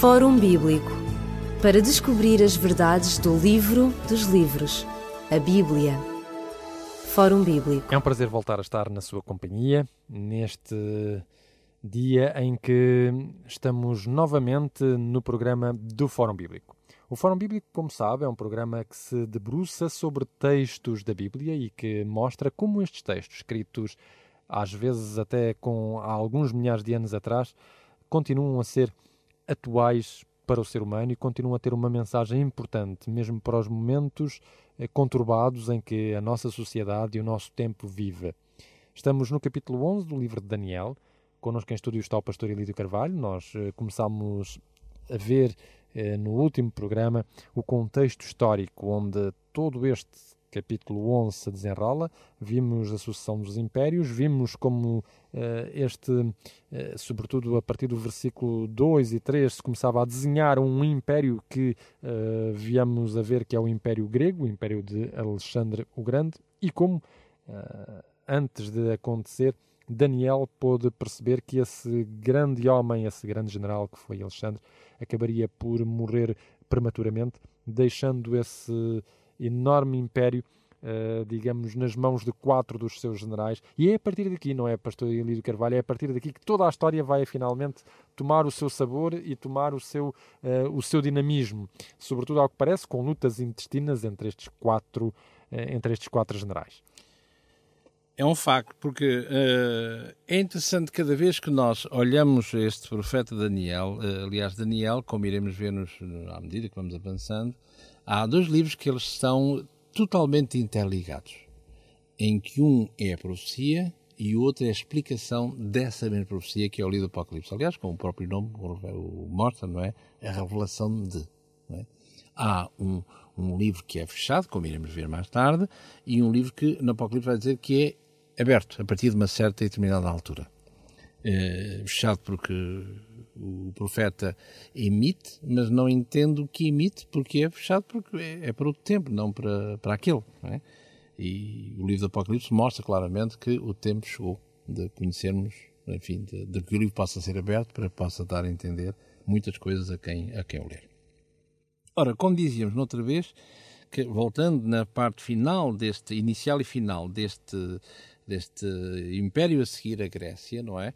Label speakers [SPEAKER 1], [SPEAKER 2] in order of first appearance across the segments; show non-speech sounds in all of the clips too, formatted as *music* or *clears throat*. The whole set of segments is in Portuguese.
[SPEAKER 1] Fórum Bíblico para descobrir as verdades do livro dos livros, a Bíblia. Fórum Bíblico.
[SPEAKER 2] É um prazer voltar a estar na sua companhia neste dia em que estamos novamente no programa do Fórum Bíblico. O Fórum Bíblico, como sabe, é um programa que se debruça sobre textos da Bíblia e que mostra como estes textos, escritos às vezes até com alguns milhares de anos atrás, continuam a ser atuais para o ser humano e continuam a ter uma mensagem importante, mesmo para os momentos eh, conturbados em que a nossa sociedade e o nosso tempo vive. Estamos no capítulo 11 do livro de Daniel. Connosco em estúdio está o pastor Elídio Carvalho. Nós eh, começámos a ver eh, no último programa o contexto histórico onde todo este capítulo 11 se desenrola, vimos a sucessão dos impérios, vimos como uh, este, uh, sobretudo a partir do versículo 2 e 3, se começava a desenhar um império que uh, viemos a ver que é o Império Grego, o Império de Alexandre o Grande, e como, antes de acontecer, Daniel pôde perceber que esse grande homem, esse grande general que foi Alexandre, acabaria por morrer prematuramente, deixando esse enorme império, uh, digamos, nas mãos de quatro dos seus generais. E é a partir daqui, não é, Pastor Elídio Carvalho, é a partir daqui que toda a história vai finalmente tomar o seu sabor e tomar o seu, uh, o seu dinamismo. Sobretudo, ao que parece, com lutas intestinas entre estes quatro, uh, entre estes quatro generais.
[SPEAKER 3] É um facto, porque é interessante cada vez que nós olhamos este profeta Daniel, aliás, Daniel, como iremos ver nos, à medida que vamos avançando, há dois livros que eles são totalmente interligados, em que um é a profecia e o outro é a explicação dessa mesma profecia que é o livro do Apocalipse. Aliás, como o próprio nome o mostra, não é? A revelação de. É? Há um, um livro que é fechado, como iremos ver mais tarde, e um livro que no Apocalipse vai dizer que é aberto a partir de uma certa e determinada altura. É, fechado porque o profeta emite, mas não entende o que emite porque é fechado, porque é, é para outro tempo, não para, para aquele. É? E o livro do Apocalipse mostra claramente que o tempo chegou de conhecermos, enfim, de, de que o livro possa ser aberto para que possa dar a entender muitas coisas a quem, a quem o ler. Ora, como dizíamos noutra vez, que, voltando na parte final deste, inicial e final deste deste império a seguir a Grécia, não é?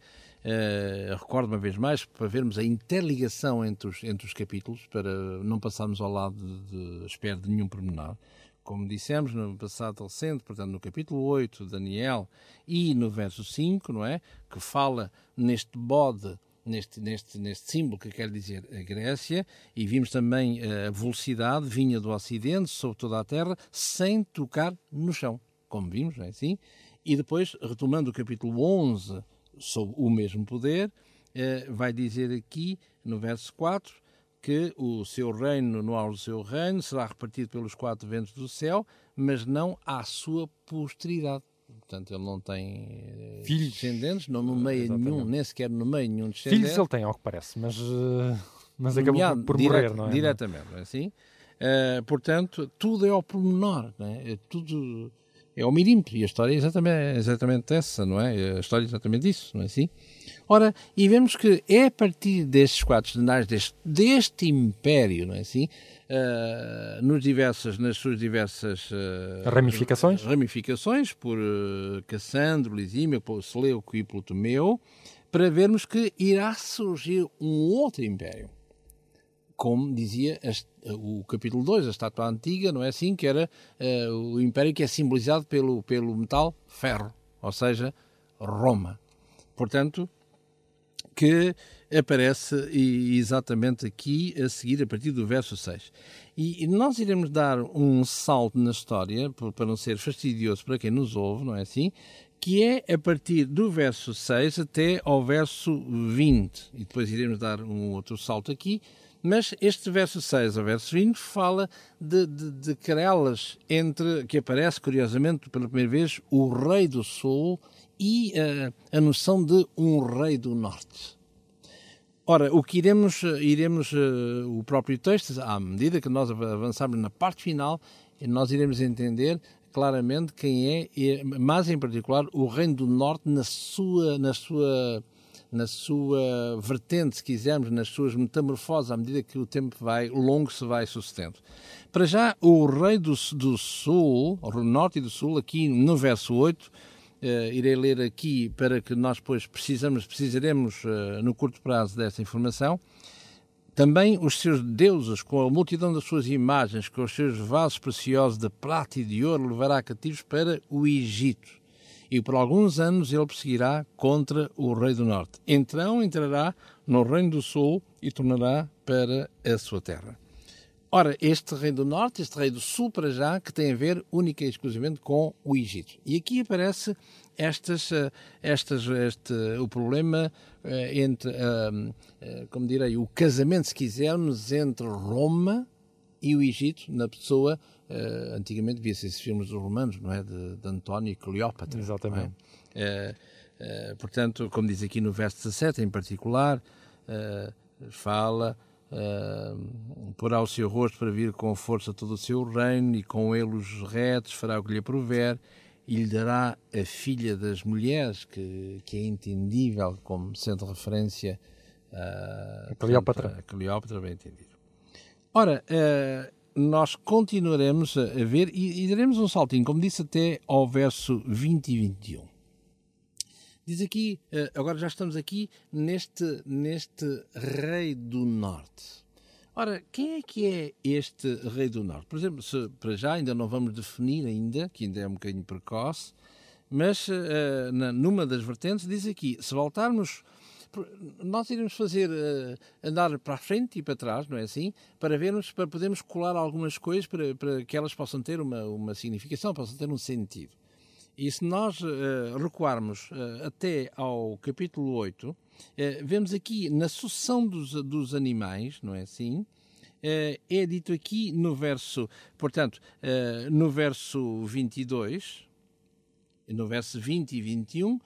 [SPEAKER 3] Uh, recordo uma vez mais para vermos a interligação entre os, entre os capítulos, para não passarmos ao lado de, de de nenhum pormenor. Como dissemos no passado recente, portanto, no capítulo 8 de Daniel e no verso 5, não é? Que fala neste bode neste, neste, neste símbolo que quer dizer a Grécia, e vimos também a velocidade vinha do Ocidente sobre toda a Terra sem tocar no chão, como vimos, não é assim? E depois, retomando o capítulo 11, sobre o mesmo poder, eh, vai dizer aqui, no verso 4, que o seu reino, no auge do seu reino, será repartido pelos quatro ventos do céu, mas não à sua posteridade. Portanto, ele não tem eh, filhos. descendentes, não nomeia Exatamente. nenhum, nem sequer nomeia nenhum descendente.
[SPEAKER 2] Filhos ele tem, ao que parece, mas, uh, mas acabou por, por morrer, não é?
[SPEAKER 3] Diretamente, não é assim? Uh, portanto, tudo é ao pormenor, não é tudo é o milímetro. E a história é exatamente, é exatamente essa, não é? A história é exatamente isso, não é assim? Ora, e vemos que é a partir destes quatro cenários, deste, deste império, não é assim? Uh, nos diversas, nas suas diversas uh,
[SPEAKER 2] ramificações,
[SPEAKER 3] ramificações por uh, Cassandro, Lisímio, Seleuco e Ptolomeu, para vermos que irá surgir um outro império como dizia o capítulo 2, a estátua antiga, não é assim? Que era uh, o império que é simbolizado pelo, pelo metal ferro, ou seja, Roma. Portanto, que aparece exatamente aqui a seguir, a partir do verso 6. E nós iremos dar um salto na história, para não ser fastidioso para quem nos ouve, não é assim? Que é a partir do verso 6 até ao verso 20. E depois iremos dar um outro salto aqui, mas este verso 6 ao verso 20 fala de, de, de querelas entre, que aparece curiosamente pela primeira vez, o rei do sul e uh, a noção de um rei do norte. Ora, o que iremos, iremos uh, o próprio texto, à medida que nós avançarmos na parte final, nós iremos entender claramente quem é, mas em particular o reino do norte na sua, na sua na sua vertente, se quisermos, nas suas metamorfoses, à medida que o tempo vai, longo se vai sucedendo. Para já, o rei do, do sul, o norte e do sul, aqui no verso 8, Uh, irei ler aqui para que nós depois precisamos, precisaremos uh, no curto prazo dessa informação. Também os seus deuses, com a multidão das suas imagens, com os seus vasos preciosos de prata e de ouro, levará cativos para o Egito. E por alguns anos ele perseguirá contra o rei do norte. Então entrará no reino do sul e tornará para a sua terra. Ora, este rei do norte, este rei do sul, para já, que tem a ver única e exclusivamente com o Egito. E aqui aparece estas, eh, estas, este, o problema eh, entre, eh, como direi, o casamento, se quisermos, entre Roma e o Egito, na pessoa, antigamente devia ser esses filmes dos romanos, não é? De, de António e Cleópatra.
[SPEAKER 2] Exatamente.
[SPEAKER 3] É? portanto, como diz aqui no verso 17 em particular, fala Uh, porá o seu rosto para vir com força todo o seu reino, e com ele os retos fará o que lhe prover, e lhe dará a filha das mulheres, que, que é entendível como sendo referência
[SPEAKER 2] uh, a Cleópatra.
[SPEAKER 3] A Cleópatra, bem entendido. Ora, uh, nós continuaremos a ver e, e daremos um saltinho, como disse, até ao verso 20 e 21. Diz aqui, eh, agora já estamos aqui neste, neste rei do norte. Ora, quem é que é este rei do norte? Por exemplo, se, para já ainda não vamos definir ainda, que ainda é um bocadinho precoce, mas uh, na, numa das vertentes diz aqui, se voltarmos, nós iremos fazer uh, andar para a frente e para trás, não é assim? Para vermos, para podermos colar algumas coisas para, para que elas possam ter uma, uma significação, possam ter um sentido. E se nós uh, recuarmos uh, até ao capítulo 8, uh, vemos aqui na sucessão dos, dos animais, não é assim? é dito aqui no verso, portanto, no verso 22, no verso 20 e 21,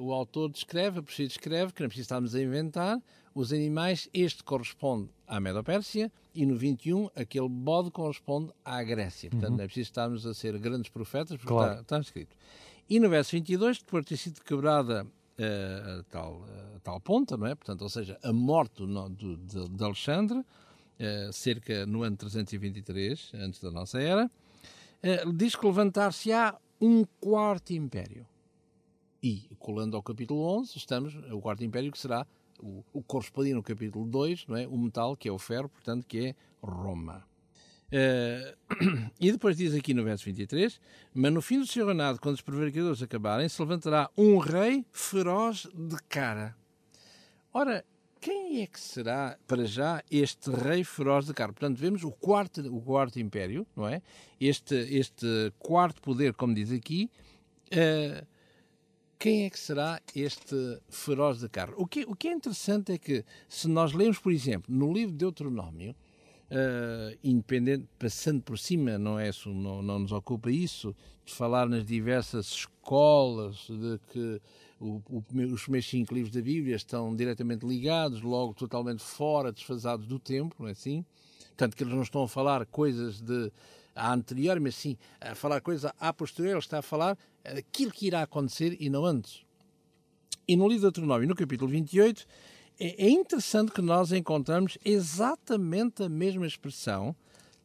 [SPEAKER 3] o autor descreve, a profecia descreve, que não precisamos a inventar, os animais, este corresponde à Medo-Pérsia e no 21 aquele bode corresponde à Grécia. Portanto, uhum. não é preciso estarmos a ser grandes profetas, porque claro. está, está, escrito. E no verso 22, depois de ter sido quebrada uh, a, tal, a tal ponta, não é? Portanto, ou seja, a morte do, do, de, de, Alexandre, uh, cerca no ano 323, antes da nossa era, uh, diz que levantar-se-á um quarto império. E, colando ao capítulo 11, estamos, o quarto império que será o, o correspondia no capítulo 2, não é? o metal, que é o ferro, portanto, que é Roma. Uh, *clears throat* e depois diz aqui no verso 23: Mas no fim do seu reinado, quando os prevaricadores acabarem, se levantará um rei feroz de cara. Ora, quem é que será, para já, este rei feroz de cara? Portanto, vemos o quarto, o quarto império, não é? Este, este quarto poder, como diz aqui, uh, quem é que será este feroz de carro? O que, o que é interessante é que, se nós lemos, por exemplo, no livro de Deuteronômio, uh, independente, passando por cima, não, é, não, não nos ocupa isso, de falar nas diversas escolas, de que o, o, os primeiros cinco livros da Bíblia estão diretamente ligados, logo totalmente fora, desfasados do tempo, não é assim? Portanto, que eles não estão a falar coisas de a anterior, mas sim a falar coisas a posterior, ele está a falar aquilo que irá acontecer e não antes. E no livro de Deuteronômio, no capítulo 28, é, é interessante que nós encontramos exatamente a mesma expressão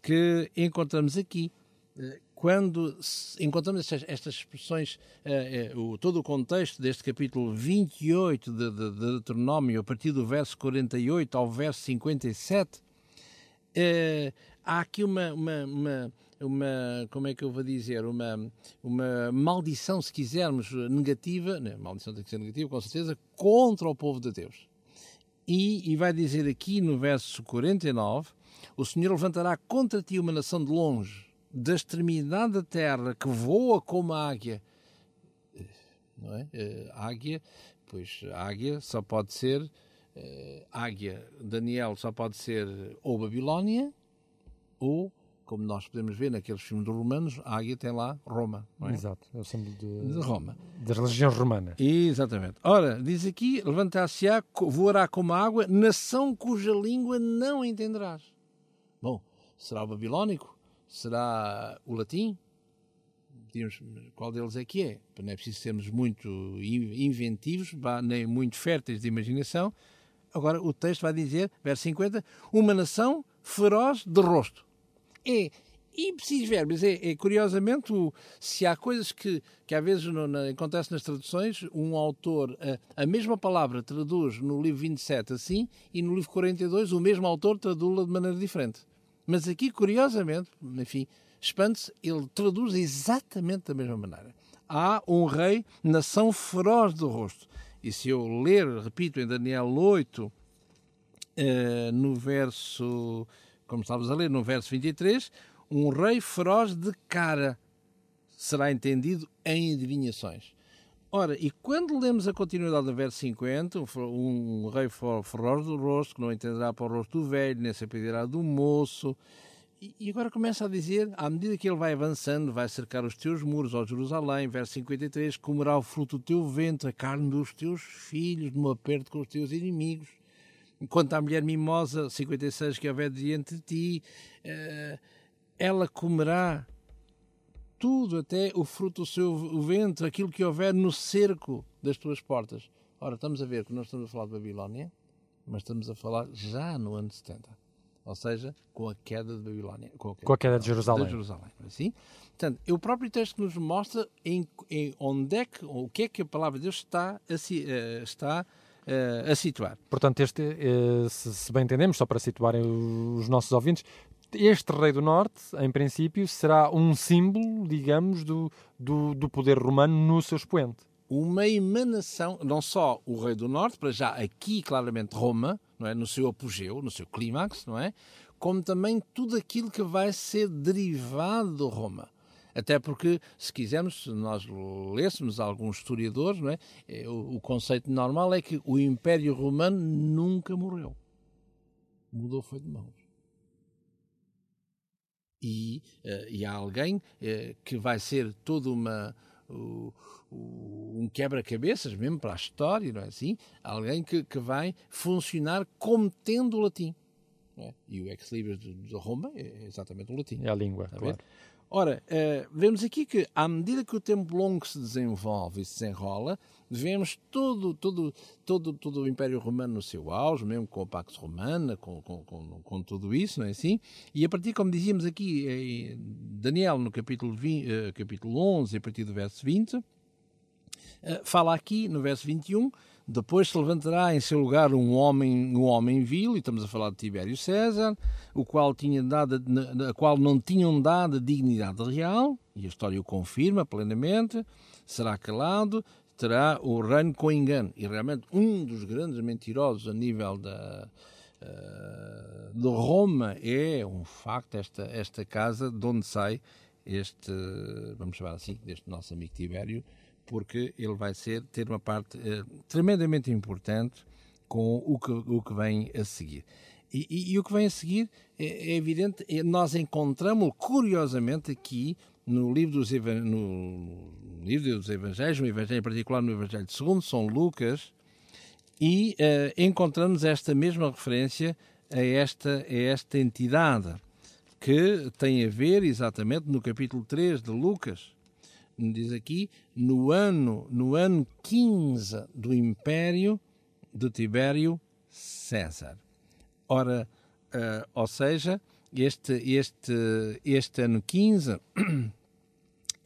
[SPEAKER 3] que encontramos aqui. Eh, quando encontramos estas, estas expressões, uh, o, todo o contexto deste capítulo 28 de, de, de Deuteronômio, a partir do verso 48 ao verso 57, uh, há aqui uma, uma, uma, uma, como é que eu vou dizer, uma, uma maldição, se quisermos, negativa, né, maldição tem que ser negativa, com certeza, contra o povo de Deus. E, e vai dizer aqui no verso 49, o Senhor levantará contra ti uma nação de longe, da extremidade da terra, que voa como a águia. Não é? Uh, águia, pois águia só pode ser, uh, águia, Daniel só pode ser ou Babilónia, ou, como nós podemos ver naqueles filmes dos romanos, a águia tem lá Roma. É?
[SPEAKER 2] Exato, é o símbolo de,
[SPEAKER 3] de Roma.
[SPEAKER 2] Das religiões romanas.
[SPEAKER 3] Exatamente. Ora, diz aqui: levantar-se-á, voará como água, nação cuja língua não entenderás. Bom, será o babilónico? Será o latim? qual deles é que é? Não é preciso sermos muito inventivos, nem muito férteis de imaginação. Agora, o texto vai dizer, verso 50, uma nação feroz de rosto. É ipsis verbis. É, é curiosamente, se há coisas que, que às vezes na, acontece nas traduções, um autor, a, a, mesma palavra traduz no livro 27 assim e no livro 42 o mesmo autor traduz-la de maneira diferente. Mas aqui, curiosamente, enfim, espante-se, ele traduz exatamente da mesma maneira. Há um rei, nação feroz do rosto. E se eu ler, repito, em Daniel 8, eh, no verso, como estávamos a ler, no verso 23, um rei feroz de cara será entendido em adivinhações. Ora, e quando lemos a continuidade do verso 50, um, rei feroz do rosto, que não entenderá para o rosto do velho, nem se pedirá do moço, e agora começa a dizer, à medida que ele vai avançando, vai cercar os teus muros, ó Jerusalém, verso 53, comerá o fruto do teu ventre, a carne dos teus filhos, no aperto com os teus inimigos. Quanto à mulher mimosa, 56, que houver diante de ti, eh, ela comerá tudo, até o fruto do seu ventre, aquilo que houver no cerco das tuas portas. Ora, estamos a ver que nós estamos a falar de Babilónia, mas estamos a falar já no ano 70 ou seja, com a queda de Babilónia.
[SPEAKER 2] Com a queda, com a queda de Jerusalém.
[SPEAKER 3] De Jerusalém assim? Portanto, o próprio texto nos mostra em, em, onde é que, o que é que a palavra de Deus está a, uh, está, uh, a situar.
[SPEAKER 2] Portanto, este, se, se, bem entendemos, só para situarem os nossos ouvintes, este rei do norte, em princípio, será um símbolo, digamos, do, do, do poder romano no seu expoente
[SPEAKER 3] uma emanação, não só o rei do norte, para já aqui claramente Roma, não é, no seu apogeu, no seu clímax, não é, como também tudo aquilo que vai ser derivado de Roma. Até porque, se quisermos, se nós lêssemos alguns historiadores, não é, é o, o conceito normal é que o Império Romano nunca morreu. Mudou foi de mãos. E, uh, e há alguém uh, que vai ser toda uma, o, o, um quebra-cabeças mesmo para a história, não é assim? Alguém que, que vai funcionar como tendo o latim. É? E o ex libris de, de, Roma é exatamente o latim.
[SPEAKER 2] É a língua, claro.
[SPEAKER 3] Ora, uh, vemos aqui que, à medida que o tempo longo se desenvolve e se desenrola, vemos todo, todo, todo, todo o Império Romano no seu auge, mesmo com a Pax Romana, com, com, com, com tudo isso, não é assim? E a partir, como dizíamos aqui, Daniel, no capítulo, 20, uh, eh, capítulo 11, a partir do verso 20, uh, eh, fala aqui, no verso 21, depois se levantará em seu lugar um homem, um homem vil, e estamos a falar de Tibério César, o qual tinha dado, a qual não tinham dado dignidade real, e a história o confirma plenamente, será calado, terá o reino com engano. E realmente um dos grandes mentirosos a nível da, uh, de Roma é um facto esta, esta casa de onde sai este, vamos chamar assim, deste nosso amigo Tibério, porque ele vai ser, ter uma parte uh, tremendamente importante com o que, o que vem a seguir. E, e, e o que vem a seguir é, é evidente, é, nós encontramos curiosamente aqui no livro dos, no livro dos Evangelhos, no Evangelho em particular no Evangelho de segundo São Lucas, e uh, encontramos esta mesma referência a esta, a esta entidade, que tem a ver exatamente no capítulo 3 de Lucas, diz aqui, no ano, no ano 15 do império de Tibério César. Ora, uh, ou seja, este, este, este ano 15 *clears throat*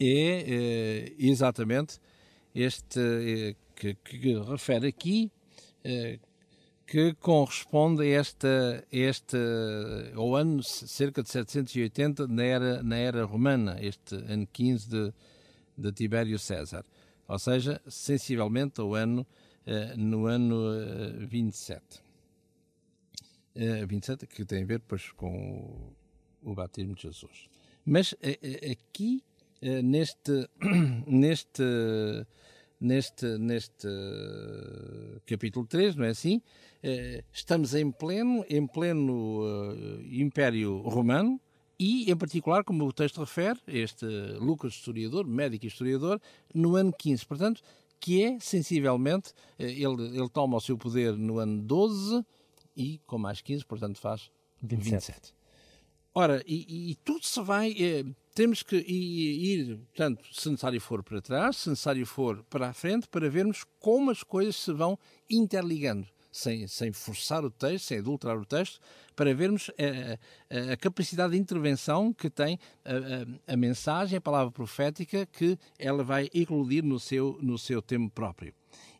[SPEAKER 3] é, é exatamente este é, que, que, refere aqui, que corresponde a esta, este, ao ano cerca de 780 na era, na era romana, este ano 15 de, de Tibério César. Ou seja, sensivelmente ao ano, no ano 27. 27, que tem a ver depois com o batismo de Jesus. Mas aqui, neste, *clears throat* neste, neste, neste capítulo 3, não é assim? Estamos em pleno, em pleno Império Romano, e, em particular, como o texto refere, este Lucas, historiador, médico e historiador, no ano 15. Portanto, que é, sensivelmente, ele, ele toma o seu poder no ano 12 e com mais 15, portanto faz 27. 27. Ora, e, e tudo se vai. Eh, temos que ir, portanto, se necessário for para trás, se necessário for para a frente, para vermos como as coisas se vão interligando, sem, sem forçar o texto, sem adulterar o texto, para vermos a, a, a capacidade de intervenção que tem a, a, mensagem, a palavra profética, que ela vai eclodir no seu, no seu tempo próprio.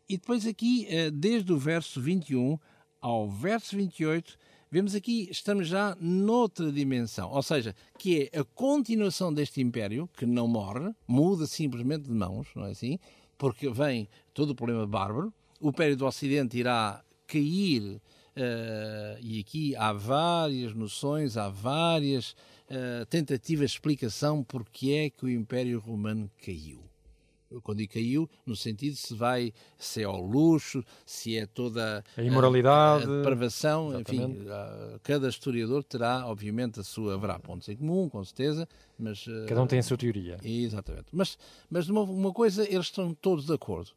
[SPEAKER 3] E depois aqui, eh, desde o verso 21 ao verso 28, vemos aqui, estamos já noutra dimensão, ou seja, que é a continuação deste império, que não morre, muda simplesmente de mãos, não é assim? Porque vem todo o problema bárbaro, o Império do Ocidente irá cair, uh, e aqui há várias noções, há várias uh, tentativas de explicação porque é que o Império Romano caiu quando caiu, no sentido se vai, se é ao luxo, se é toda
[SPEAKER 2] a imoralidade,
[SPEAKER 3] a, a depravação, enfim, cada historiador terá, obviamente, a sua, haverá pontos em comum, com certeza, mas...
[SPEAKER 2] Eh, cada um tem a sua teoria.
[SPEAKER 3] Exatamente. Mas, mas uma, uma coisa, eles estão todos de acordo,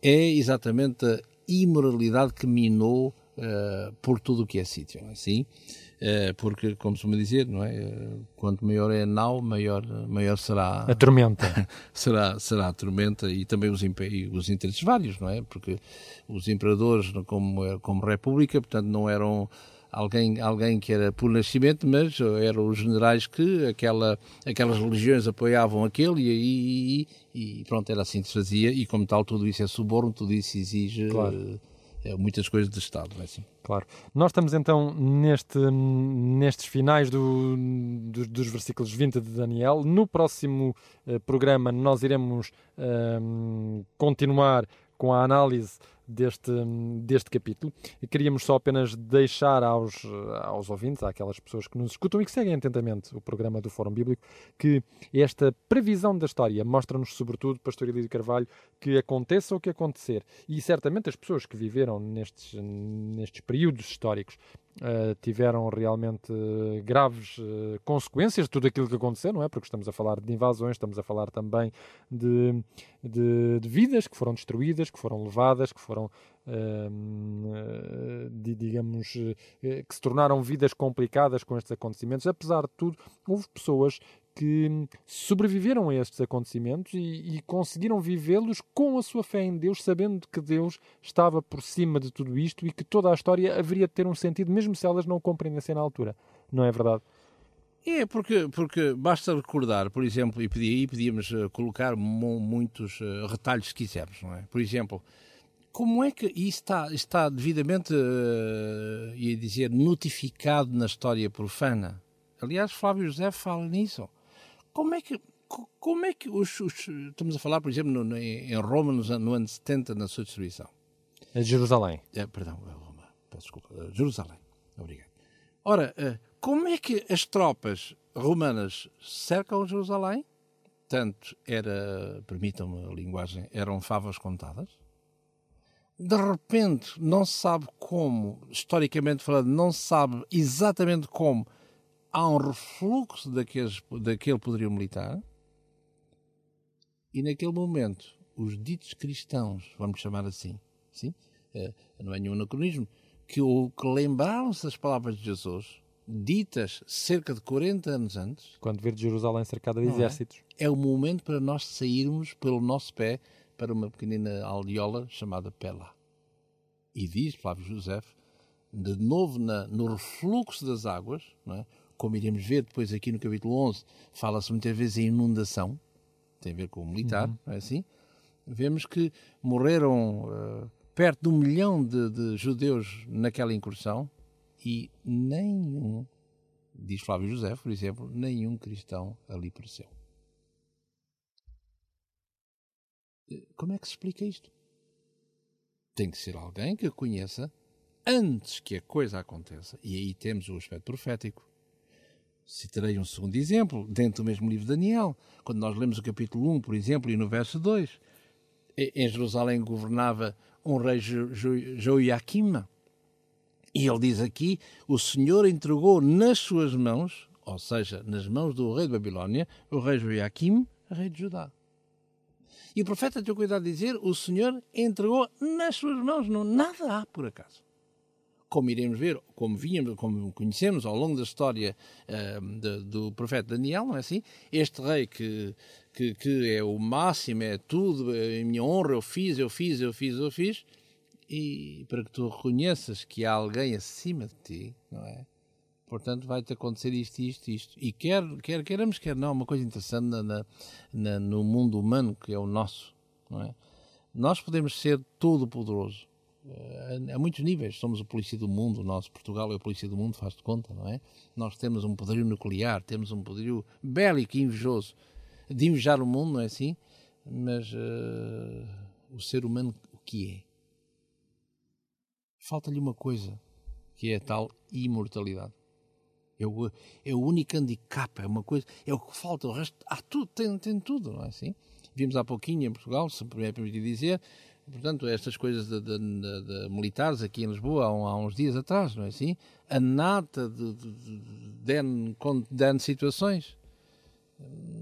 [SPEAKER 3] é exatamente a imoralidade que minou uh, por tudo o que é sítio, não é assim? É, porque, como se me dizer, não é? quanto maior é a nau, maior, maior será
[SPEAKER 2] a tormenta. *laughs*
[SPEAKER 3] será, será a tormenta e também os, os interesses vários, não é? Porque os imperadores, como, como república, portanto, não eram alguém, alguém que era por nascimento, mas eram os generais que aquela, aquelas religiões apoiavam aquele e, e, e pronto, era assim que se fazia e como tal tudo isso é suborno, tudo isso exige... Claro é, muitas coisas de Estado, é assim?
[SPEAKER 2] Claro. Nós estamos então neste, nestes finais do, do, dos versículos 20 de Daniel. No próximo uh, programa nós iremos uh, continuar com a análise deste, deste capítulo. E queríamos só apenas deixar aos, aos ouvintes, àquelas pessoas que nos escutam e que seguem atentamente o programa do Fórum Bíblico, que esta previsão da história mostra-nos, sobretudo, Pastor Elídio Carvalho, que aconteça o que acontecer. E certamente as pessoas que viveram nestes, nestes períodos históricos Uh, tiveram realmente uh, graves uh, consequências de tudo aquilo que aconteceu, não é? Porque estamos a falar de invasões, estamos a falar também de, de, de vidas que foram destruídas, que foram levadas, que foram, de, digamos, que se tornaram vidas complicadas com estes acontecimentos. Apesar de tudo, houve pessoas que sobreviveram a estes acontecimentos e, e conseguiram vivê-los com a sua fé em Deus, sabendo que Deus estava por cima de tudo isto e que toda a história haveria de ter um sentido, mesmo se elas não o compreendessem na altura. Não é verdade?
[SPEAKER 3] É, porque, porque basta recordar, por exemplo, e, podíamos uh, colocar muitos uh, retalhos se quisermos, não é? Por exemplo, como é que isso está, está devidamente, uh, ia dizer, notificado na história profana? Aliás, Flávio José fala nisso. Como é que, como é que os, os estamos a falar, por exemplo, no, no, em Roma, no, no ano 70, na sua distribuição?
[SPEAKER 2] É Jerusalém.
[SPEAKER 3] É, perdão, é Roma, peço desculpa. É Jerusalém, obrigado. Ora, eh, como é que as tropas romanas cercam Jerusalém? Tanto era, permitam-me a linguagem, eram favas contadas. De repente, não se sabe como, historicamente falando, não se sabe exatamente como há um refluxo daqueles, daquele poderio militar e naquele momento os ditos cristãos, vamos chamar assim, sim? É, não é nenhum anacronismo, que, que lembraram-se das palavras de Jesus, ditas cerca de 40 anos antes.
[SPEAKER 2] Quando ver Jerusalém cercada de é? exércitos.
[SPEAKER 3] É, é o momento para nós sairmos pelo nosso pé para uma pequenina aldeola chamada Pela. E diz Flávio José, de novo na, no refluxo das águas, não é? Como iremos ver depois aqui no capítulo 11, fala-se muitas vezes em inundação, tem a ver com o militar, uhum. não é assim? Vemos que morreram uh, perto de um milhão de, de, judeus naquela incursão e nenhum, diz Flávio José, por exemplo, nenhum cristão ali pereceu. Eh, como é que se explica isto? Tem que ser alguém que conheça antes que a coisa aconteça. E aí temos o aspecto profético. Citarei um segundo exemplo, dentro do mesmo livro de Daniel, quando nós lemos o capítulo 1, por exemplo, e no verso 2. Em Jerusalém governava um rei Joiaquim, e ele diz aqui: o Senhor entregou nas suas mãos, ou seja, nas mãos do rei de Babilónia, o rei Joiaquim, rei de Judá. E o profeta tem cuidado de dizer: o Senhor entregou nas suas mãos, não, nada há por acaso. Como iremos ver, como víamos, como conhecemos ao longo da história uh, de, do profeta Daniel, não é assim? Este rei que, que, que, é o máximo, é tudo, é em minha honra, eu fiz, eu fiz, eu fiz, eu fiz, e para que tu reconheças que há alguém acima de ti, não é? Portanto, vai-te acontecer isto, isto, isto. E quer, quer queiramos, quer não, uma coisa interessante na, na, no mundo humano, que é o nosso, não é? Nós podemos ser todo poderoso, a, a, muitos níveis. Somos a polícia do mundo, nós, Portugal é a polícia do mundo, faz-te conta, não é? Nós temos um poderio nuclear, temos um poderio bélico e invejoso de invejar o mundo, não é assim? Mas uh, o ser humano, o que é? Falta-lhe uma coisa, que é a tal imortalidade. É o, é o único handicap, é uma coisa, é o que falta, o resto, há tudo, tem, tem tudo, não é assim? Vimos há pouquinho em Portugal, se me é dizer, Portanto, estas coisas de, de, de, de, militares aqui em Lisboa há, há, uns dias atrás, não é assim? A nata de, de, de, situações.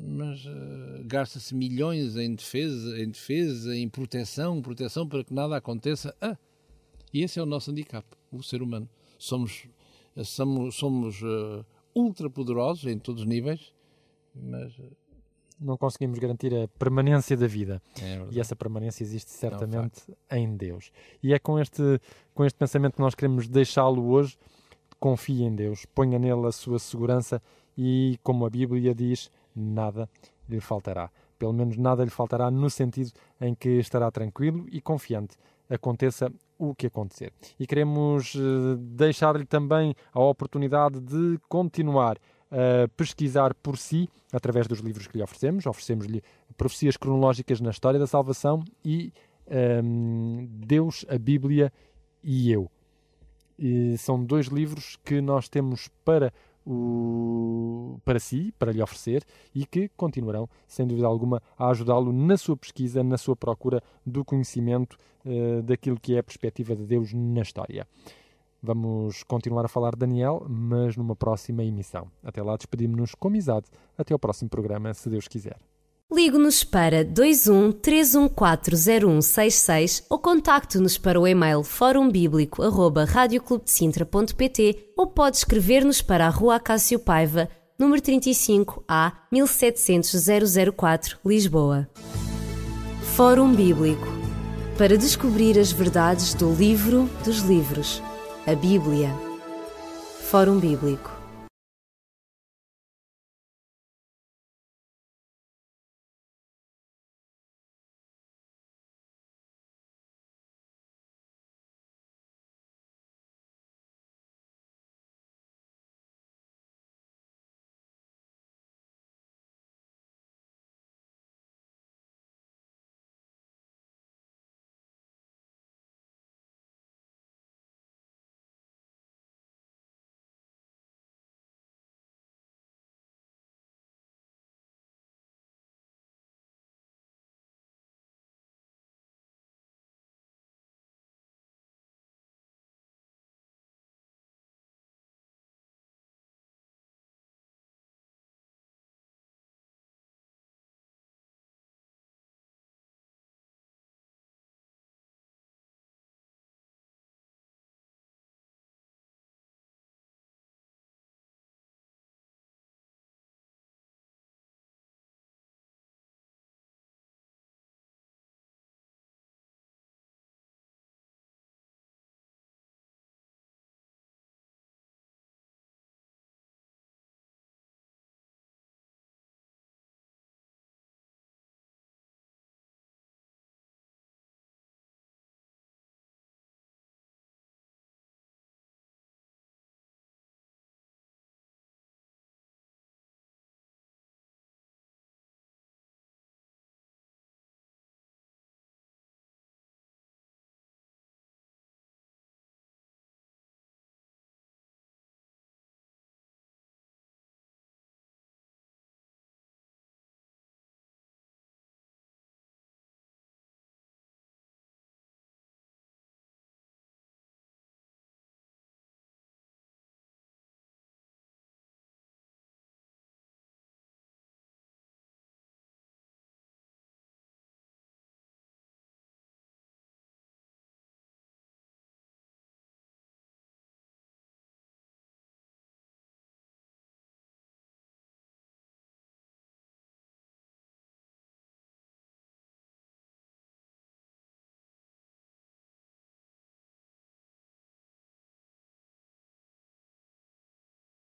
[SPEAKER 3] Mas uh, gasta-se milhões em defesa, em defesa, em proteção, proteção para que nada aconteça. Ah, e esse é o nosso handicap, o ser humano. Somos, somos, somos uh, ultra poderosos em todos os níveis, mas
[SPEAKER 2] não conseguimos garantir a permanência da vida. É e essa permanência existe certamente é um em Deus. E é com este, com este pensamento que nós queremos deixá-lo hoje. Confie em Deus, ponha nele a sua segurança e, como a Bíblia diz, nada lhe faltará. Pelo menos nada lhe faltará no sentido em que estará tranquilo e confiante, aconteça o que acontecer. E queremos eh, deixar-lhe também a oportunidade de continuar a pesquisar por si, através dos livros que lhe oferecemos. Oferecemos-lhe profecias cronológicas na história da salvação e um, Deus, a Bíblia e eu. E são dois livros que nós temos para o, para si, para lhe oferecer e que continuarão, sem dúvida alguma, a ajudá-lo na sua pesquisa, na sua procura do conhecimento uh, daquilo que é a perspectiva de Deus na história. Vamos continuar a falar de Daniel, mas numa próxima emissão. Até lá, despedimos-nos com amizade. Até ao próximo programa, se Deus quiser.
[SPEAKER 1] Ligue-nos para 21 3140166 ou contacte-nos para o e-mail forumbíblico.radioclubdecintra.pt ou pode escrever-nos para a Rua Acácio Paiva, número 35 A 1700 004, Lisboa. Fórum Bíblico para descobrir as verdades do livro dos livros a Bíblia. Fórum Bíblico